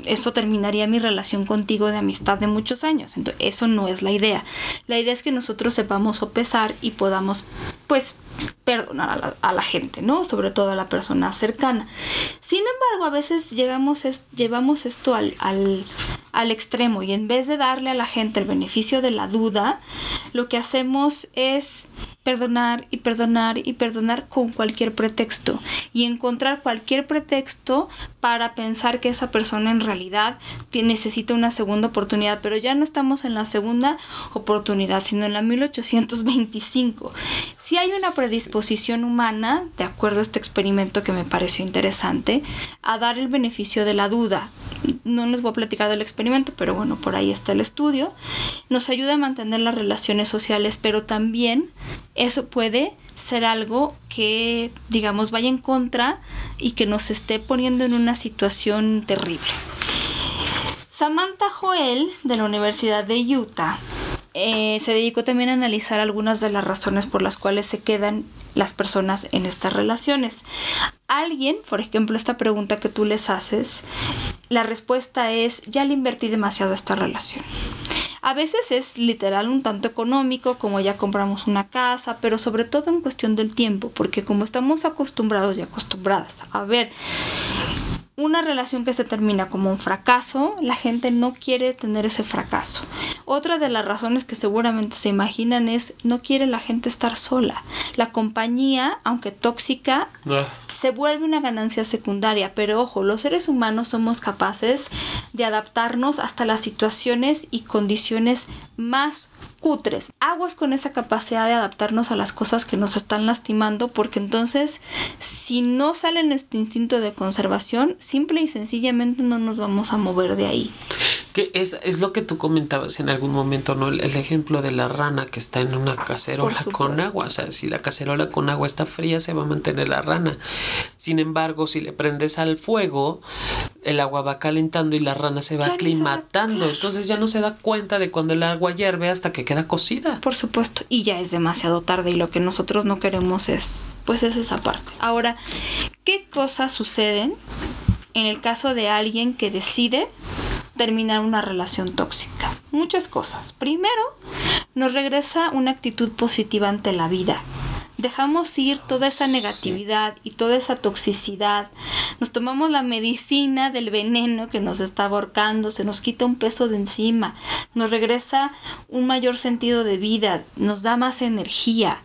eso terminaría mi relación contigo de amistad de muchos años. Entonces, eso no es la idea. La idea es que nosotros sepamos sopesar y podamos, pues, perdonar a la, a la gente, ¿no? Sobre todo a la persona cercana. Sin embargo, a veces llegamos llevamos esto al, al al extremo y en vez de darle a la gente el beneficio de la duda, lo que hacemos es perdonar y perdonar y perdonar con cualquier pretexto y encontrar cualquier pretexto para pensar que esa persona en realidad necesita una segunda oportunidad, pero ya no estamos en la segunda oportunidad, sino en la 1825. Si hay una predisposición humana, de acuerdo a este experimento que me pareció interesante, a dar el beneficio de la duda. No les voy a platicar del experimento, pero bueno, por ahí está el estudio. Nos ayuda a mantener las relaciones sociales, pero también eso puede ser algo que, digamos, vaya en contra y que nos esté poniendo en una situación terrible. Samantha Joel, de la Universidad de Utah, eh, se dedicó también a analizar algunas de las razones por las cuales se quedan las personas en estas relaciones. Alguien, por ejemplo, esta pregunta que tú les haces, la respuesta es, ya le invertí demasiado a esta relación. A veces es literal un tanto económico, como ya compramos una casa, pero sobre todo en cuestión del tiempo, porque como estamos acostumbrados y acostumbradas a ver una relación que se termina como un fracaso, la gente no quiere tener ese fracaso. Otra de las razones que seguramente se imaginan es no quiere la gente estar sola. La compañía, aunque tóxica, Ah. se vuelve una ganancia secundaria, pero ojo, los seres humanos somos capaces de adaptarnos hasta las situaciones y condiciones más cutres. Aguas con esa capacidad de adaptarnos a las cosas que nos están lastimando, porque entonces si no sale nuestro instinto de conservación, simple y sencillamente no nos vamos a mover de ahí. Que es, es lo que tú comentabas en algún momento, ¿no? El, el ejemplo de la rana que está en una cacerola con agua. O sea, si la cacerola con agua está fría, se va a mantener la rana. Sin embargo, si le prendes al fuego, el agua va calentando y la rana se va Ya aclimatando. Entonces ya no se da cuenta de cuando el agua hierve hasta que queda cocida. Por supuesto, y ya es demasiado tarde y lo que nosotros no queremos es, pues es esa parte. Ahora, ¿qué cosas suceden en el caso de alguien que decide terminar una relación tóxica? Muchas cosas. Primero, nos regresa una actitud positiva ante la vida. Dejamos ir toda esa negatividad y toda esa toxicidad. Nos tomamos la medicina del veneno que nos está ahorcando, se nos quita un peso de encima, nos regresa un mayor sentido de vida, nos da más energía.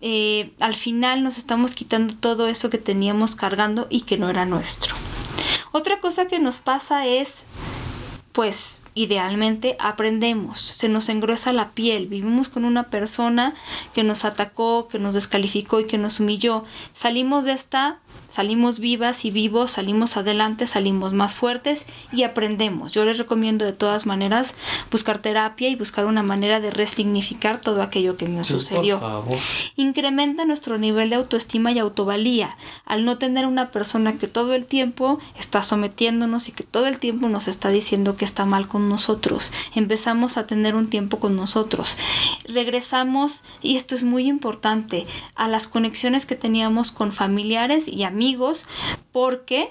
Eh, al final nos estamos quitando todo eso que teníamos cargando y que no era nuestro. Otra cosa que nos pasa es pues idealmente aprendemos, se nos engruesa la piel, vivimos con una persona que nos atacó, que nos descalificó y que nos humilló. Salimos de esta, salimos vivas y vivos, salimos adelante, salimos más fuertes y aprendemos. Yo les recomiendo de todas maneras buscar terapia y buscar una manera de resignificar todo aquello que me sucedió Por favor. incrementa nuestro nivel de autoestima y autovalía al no tener una persona que todo el tiempo está sometiéndonos y que todo el tiempo nos está diciendo que está mal con nosotros. Empezamos a tener un tiempo con nosotros. Regresamos, y esto es muy importante, a las conexiones que teníamos con familiares y amigos porque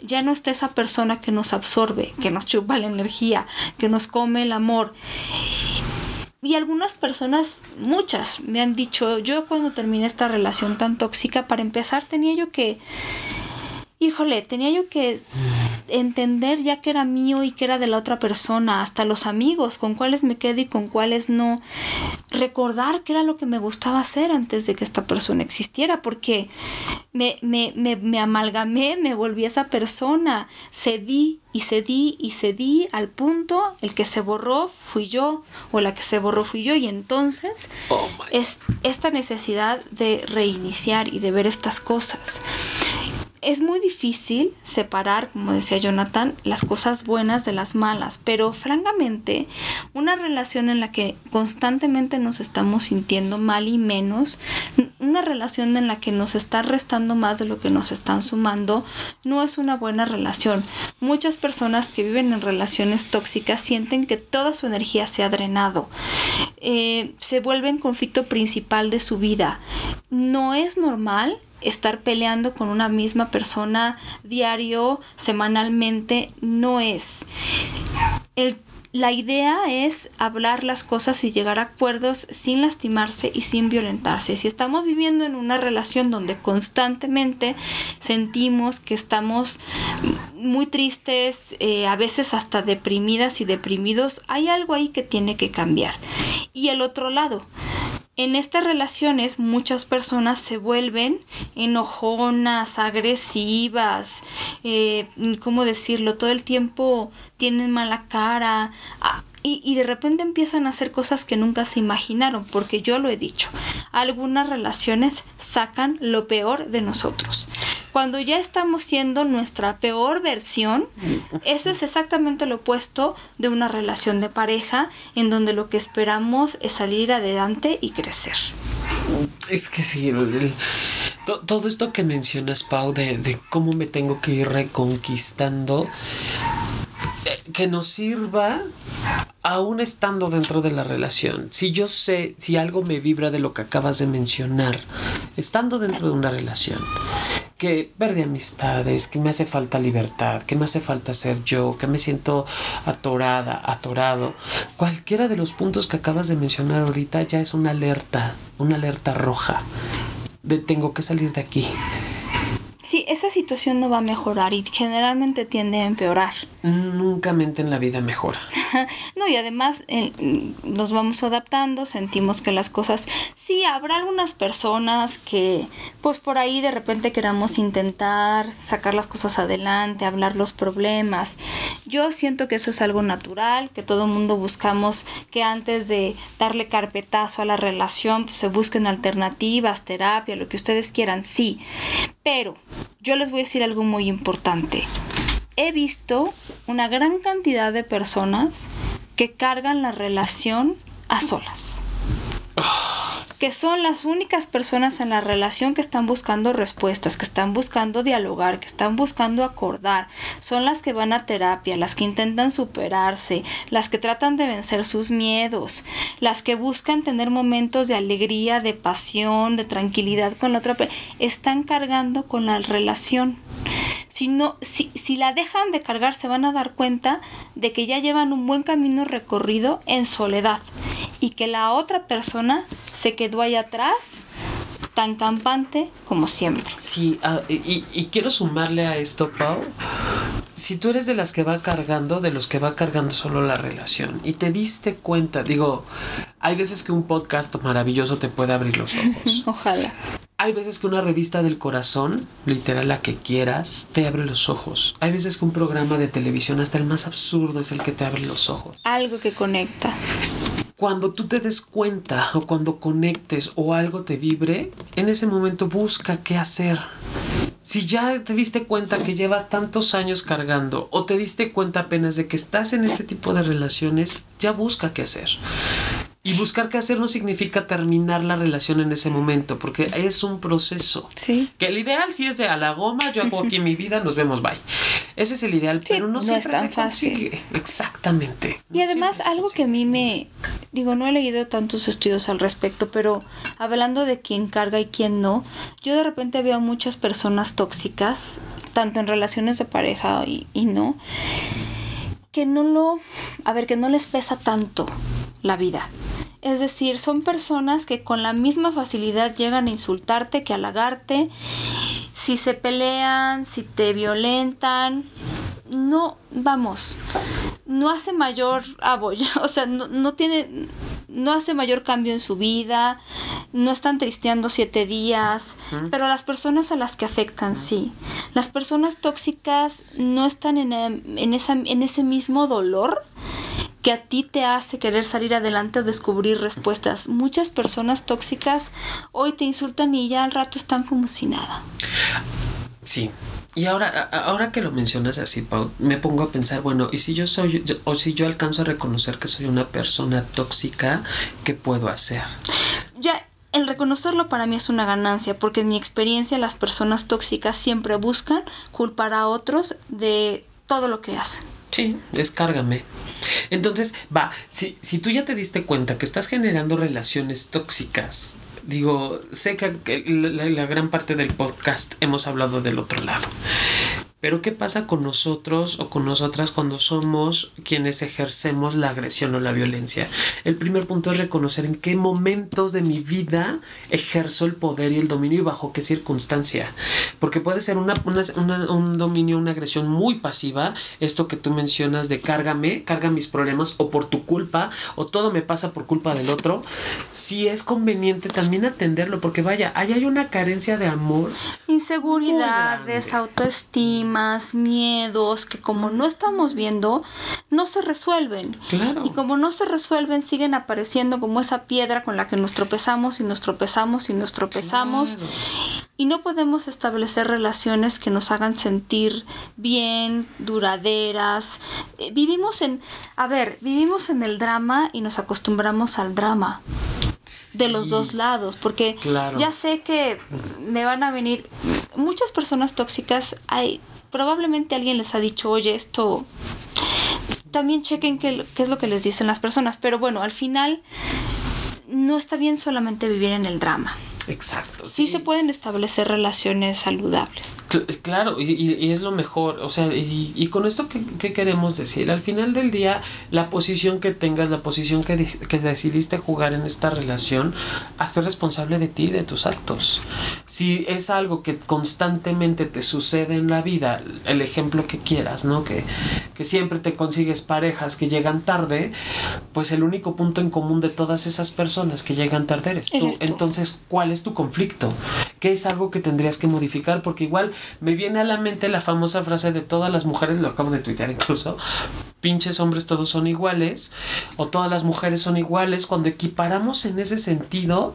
ya no está esa persona que nos absorbe, que nos chupa la energía, que nos come el amor. Y algunas personas, muchas, me han dicho, yo cuando terminé esta relación tan tóxica, para empezar tenía yo que, híjole, tenía yo que entender ya que era mío y que era de la otra persona, hasta los amigos, con cuáles me quedo y con cuáles no. Recordar qué era lo que me gustaba hacer antes de que esta persona existiera, porque me, me, me, me amalgamé, me volví esa persona, cedí y cedí y cedí al punto, el que se borró fui yo o la que se borró fui yo y entonces Oh es esta necesidad de reiniciar y de ver estas cosas. Es muy difícil separar, como decía Jonathan, las cosas buenas de las malas, pero francamente, una relación en la que constantemente nos estamos sintiendo mal y menos, una relación en la que nos está restando más de lo que nos están sumando, no es una buena relación. Muchas personas que viven en relaciones tóxicas sienten que toda su energía se ha drenado. Eh, se vuelve el conflicto principal de su vida. No es normal estar peleando con una misma persona diario, semanalmente, no es. La idea es hablar las cosas y llegar a acuerdos sin lastimarse y sin violentarse. Si estamos viviendo en una relación donde constantemente sentimos que estamos muy tristes, eh, a veces hasta deprimidas y deprimidos, hay algo ahí que tiene que cambiar. Y el otro lado, en estas relaciones muchas personas se vuelven enojonas, agresivas, eh, ¿cómo decirlo? Todo el tiempo tienen mala cara. Ah, y, y, de repente empiezan a hacer cosas que nunca se imaginaron, porque yo lo he dicho, algunas relaciones sacan lo peor de nosotros. Cuando ya estamos siendo nuestra peor versión, eso es exactamente lo opuesto de una relación de pareja en donde lo que esperamos es salir adelante y crecer. Es que sí, todo esto que mencionas, Pau, de cómo me tengo que ir reconquistando, que nos sirva aún estando dentro de la relación. Si yo sé, si algo me vibra de lo que acabas de mencionar, estando dentro de una relación, que perdí amistades, que me hace falta libertad, que me hace falta ser yo, que me siento atorada, atorado. Cualquiera de los puntos que acabas de mencionar ahorita ya es una alerta, una alerta roja de tengo que salir de aquí. Sí, esa situación no va a mejorar y generalmente tiende a empeorar. Nunca mente en la vida mejora. no, y además eh, nos vamos adaptando, sentimos que las cosas... Sí, habrá algunas personas que pues por ahí de repente queramos intentar sacar las cosas adelante, hablar los problemas. Yo siento que eso es algo natural, que todo mundo buscamos que antes de darle carpetazo a la relación, pues se busquen alternativas, terapia, lo que ustedes quieran, sí. Pero yo les voy a decir algo muy importante. He visto una gran cantidad de personas que cargan la relación a solas. Que son las únicas personas en la relación que están buscando respuestas, que están buscando dialogar, que están buscando acordar. Son las que van a terapia, las que intentan superarse, las que tratan de vencer sus miedos, las que buscan tener momentos de alegría, de pasión, de tranquilidad con la otra. Están cargando con la relación. Si, no, si, si la dejan de cargar, se van a dar cuenta de que ya llevan un buen camino recorrido en soledad y que la otra persona se quedó ahí atrás tan campante como siempre. Sí, uh, y, y, quiero sumarle a esto, Pau. Si tú eres de las que va cargando, de los que va cargando solo la relación, y te diste cuenta, digo, hay veces que un podcast maravilloso te puede abrir los ojos. Ojalá. Hay veces que una revista del corazón, literal la que quieras, te abre los ojos. Hay veces que un programa de televisión, hasta el más absurdo, es el que te abre los ojos. Algo que conecta cuando tú te des cuenta o cuando conectes o algo te vibre, en ese momento busca qué hacer. Si ya te diste cuenta que llevas tantos años cargando o te diste cuenta apenas de que estás en este tipo de relaciones, ya busca qué hacer. Y buscar qué hacer no significa terminar la relación en ese momento, porque es un proceso. Sí. Que el ideal sí es de a la goma, yo hago aquí mi vida, nos vemos, bye. Ese es el ideal, sí, pero no, no siempre es tan se fácil. consigue. Exactamente. Y además algo que a mí me digo, no he leído tantos estudios al respecto, pero hablando de quién carga y quién no, yo de repente veo muchas personas tóxicas, tanto en relaciones de pareja y, y no, que no lo, a ver, que no les pesa tanto la vida. Es decir, son personas que con la misma facilidad llegan a insultarte que a halagarte. Si se pelean, si te violentan, no, vamos, no hace mayor aboyo, o sea, no, no tiene, no hace mayor cambio en su vida, no están tristeando siete días, pero las personas a las que afectan sí. Las personas tóxicas no están en, en, esa, en ese mismo dolor que a ti te hace querer salir adelante o descubrir respuestas. Muchas personas tóxicas hoy te insultan y ya al rato están como si nada. Sí. Y ahora, ahora que lo mencionas así, Pau, me pongo a pensar, bueno, y si yo soy, o si yo alcanzo a reconocer que soy una persona tóxica, ¿qué puedo hacer? Ya, el reconocerlo para mí es una ganancia, porque en mi experiencia las personas tóxicas siempre buscan culpar a otros de todo lo que hacen. Sí, descárgame. Entonces, va, si, si tú ya te diste cuenta que estás generando relaciones tóxicas, digo, sé que la, la, gran parte del podcast hemos hablado del otro lado. Pero ¿qué pasa con nosotros o con nosotras cuando somos quienes ejercemos la agresión o la violencia? El primer punto es reconocer en qué momentos de mi vida ejerzo el poder y el dominio y bajo qué circunstancia. Porque puede ser una, un dominio, una agresión muy pasiva, esto que tú mencionas de cárgame, carga mis problemas o por tu culpa o todo me pasa por culpa del otro. Si es conveniente también atenderlo, porque vaya, ahí hay una carencia de amor. Inseguridades, miedos que como no estamos viendo, no se resuelven. Claro. Y como no se resuelven, siguen apareciendo como esa piedra con la que nos tropezamos y nos tropezamos y nos tropezamos. Y no podemos establecer relaciones que nos hagan sentir bien, duraderas. Eh, vivimos en, a ver, vivimos en el drama y nos acostumbramos al drama de los dos lados, porque ya sé que me van a venir muchas personas tóxicas, hay probablemente alguien les ha dicho, "Oye, esto también chequen qué, qué es lo que les dicen las personas", pero bueno, al final no está bien solamente vivir en el drama. Exacto. Sí, se pueden establecer relaciones saludables. Claro, y, es lo mejor. O sea, y, con esto, ¿qué, queremos decir? Al final del día, la posición que tengas, la posición que, que decidiste jugar en esta relación, hazte responsable de ti y de tus actos. Si es algo que constantemente te sucede en la vida, el ejemplo que quieras, ¿no? Que, que siempre te consigues parejas que llegan tarde, pues el único punto en común de todas esas personas que llegan tarde eres tú. Entonces, ¿cuál es tu conflicto? ¿Qué es algo que tendrías que modificar? Porque igual me viene a la mente la famosa frase de todas las mujeres, lo acabo de tuitear incluso, pinches hombres todos son iguales, o todas las mujeres son iguales. Cuando equiparamos en ese sentido,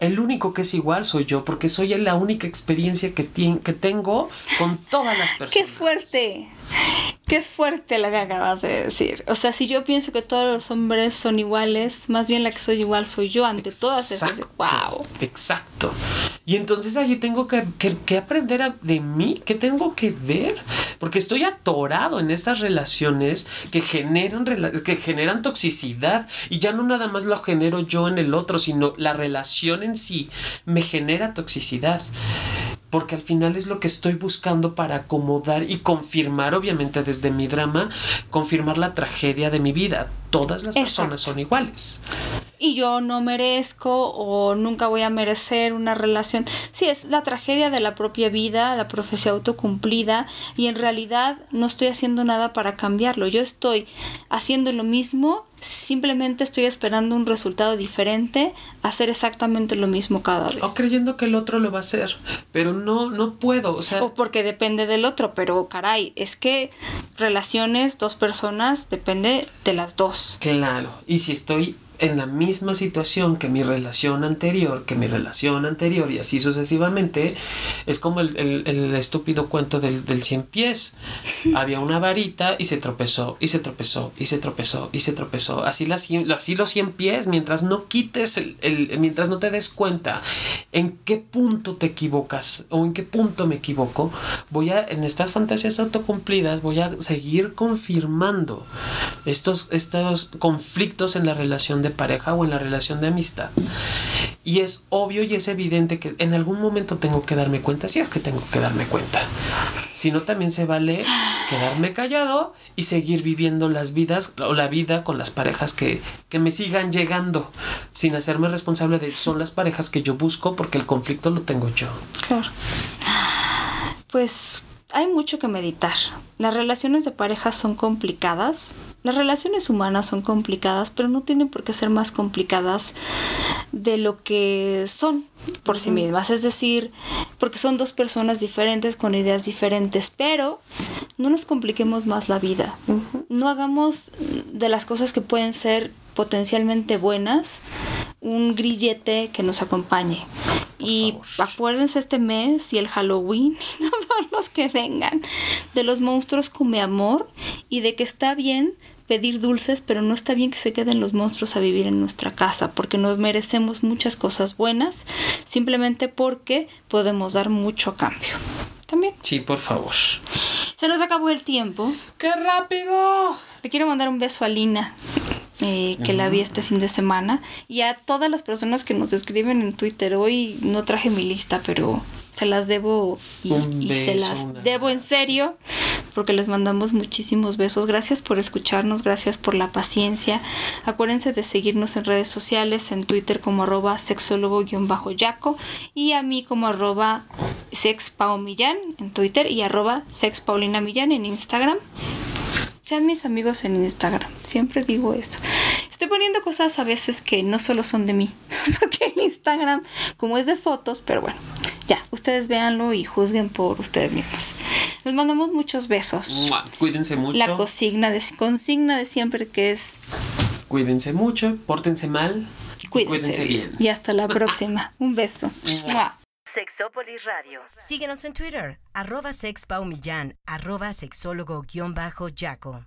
el único que es igual soy yo, porque soy la única experiencia que, que tengo con todas las personas. ¡Qué fuerte! Qué fuerte lo que acabas de decir. O sea, si yo pienso que todos los hombres son iguales, más bien la que soy igual soy yo ante todas esas. ¡Wow! Exacto. Y entonces allí tengo que, aprender de mí, que tengo que ver, porque estoy atorado en estas relaciones que generan, que generan toxicidad y ya no nada más lo genero yo en el otro, sino la relación en sí me genera toxicidad porque al final es lo que estoy buscando para acomodar y confirmar, obviamente desde mi drama, confirmar la tragedia de mi vida. Todas las personas son iguales. Y yo no merezco o nunca voy a merecer una relación. Sí, es la tragedia de la propia vida, la profecía autocumplida, y en realidad no estoy haciendo nada para cambiarlo. Yo estoy haciendo lo mismo simplemente estoy esperando un resultado diferente, hacer exactamente lo mismo cada vez. O creyendo que el otro lo va a hacer, pero no, no puedo, o sea... O porque depende del otro, pero caray, es que relaciones, dos personas, depende de las dos. Claro, y si estoy en la misma situación que mi relación anterior, que mi relación anterior y así sucesivamente, es como el, estúpido cuento del, del cien pies. Había una varita y se tropezó, y se tropezó, y se tropezó, y se tropezó. Así, las, así los cien pies, mientras no quites, el, mientras no te des cuenta en qué punto te equivocas o en qué punto me equivoco, voy a, en estas fantasías autocumplidas, voy a seguir confirmando estos, estos conflictos en la relación de pareja o en la relación de amistad. Y es obvio y es evidente que en algún momento tengo que darme cuenta, si es que tengo que darme cuenta. Si no, también se vale quedarme callado y seguir viviendo las vidas o la vida con las parejas que, que me sigan llegando, sin hacerme responsable de son las parejas que yo busco porque el conflicto lo tengo yo. Claro. Pues hay mucho que meditar. Las relaciones de pareja son complicadas, las relaciones humanas son complicadas, pero no tienen por qué ser más complicadas de lo que son por sí mismas. Es decir, porque son dos personas diferentes con ideas diferentes, pero no nos compliquemos más la vida. No hagamos de las cosas que pueden ser potencialmente buenas un grillete que nos acompañe. y acuérdense este mes y el Halloween y todos los que vengan de los monstruos come amor y de que está bien pedir dulces, pero no está bien que se queden los monstruos a vivir en nuestra casa, porque nos merecemos muchas cosas buenas, simplemente porque podemos dar mucho a cambio. También. Sí, por favor. Se nos acabó el tiempo. ¡Qué rápido! Le quiero mandar un beso a Lina. Eh, que la vi este fin de semana. Y a todas las personas que nos escriben en Twitter. Hoy no traje mi lista, pero se las debo y, se las debo en serio porque les mandamos muchísimos besos. Gracias por escucharnos, gracias por la paciencia. Acuérdense de seguirnos en redes sociales, en Twitter como arroba sexólogo-yaco y a mí como arroba sexpaumillán en Twitter y arroba sexpaulinamillán en Instagram. Sean mis amigos en Instagram, siempre digo eso. Estoy poniendo cosas a veces que no solo son de mí, porque el Instagram, como es de fotos, pero bueno, ya, ustedes véanlo y juzguen por ustedes mismos. Les mandamos muchos besos. Cuídense mucho. La consigna de, consigna de siempre que es Cuídense mucho, pórtense mal. y cuídense, bien. Y hasta la próxima. Un beso. Sexópolis Radio. Síguenos en Twitter, arroba sexpaumillán, arroba sexólogo-yaco.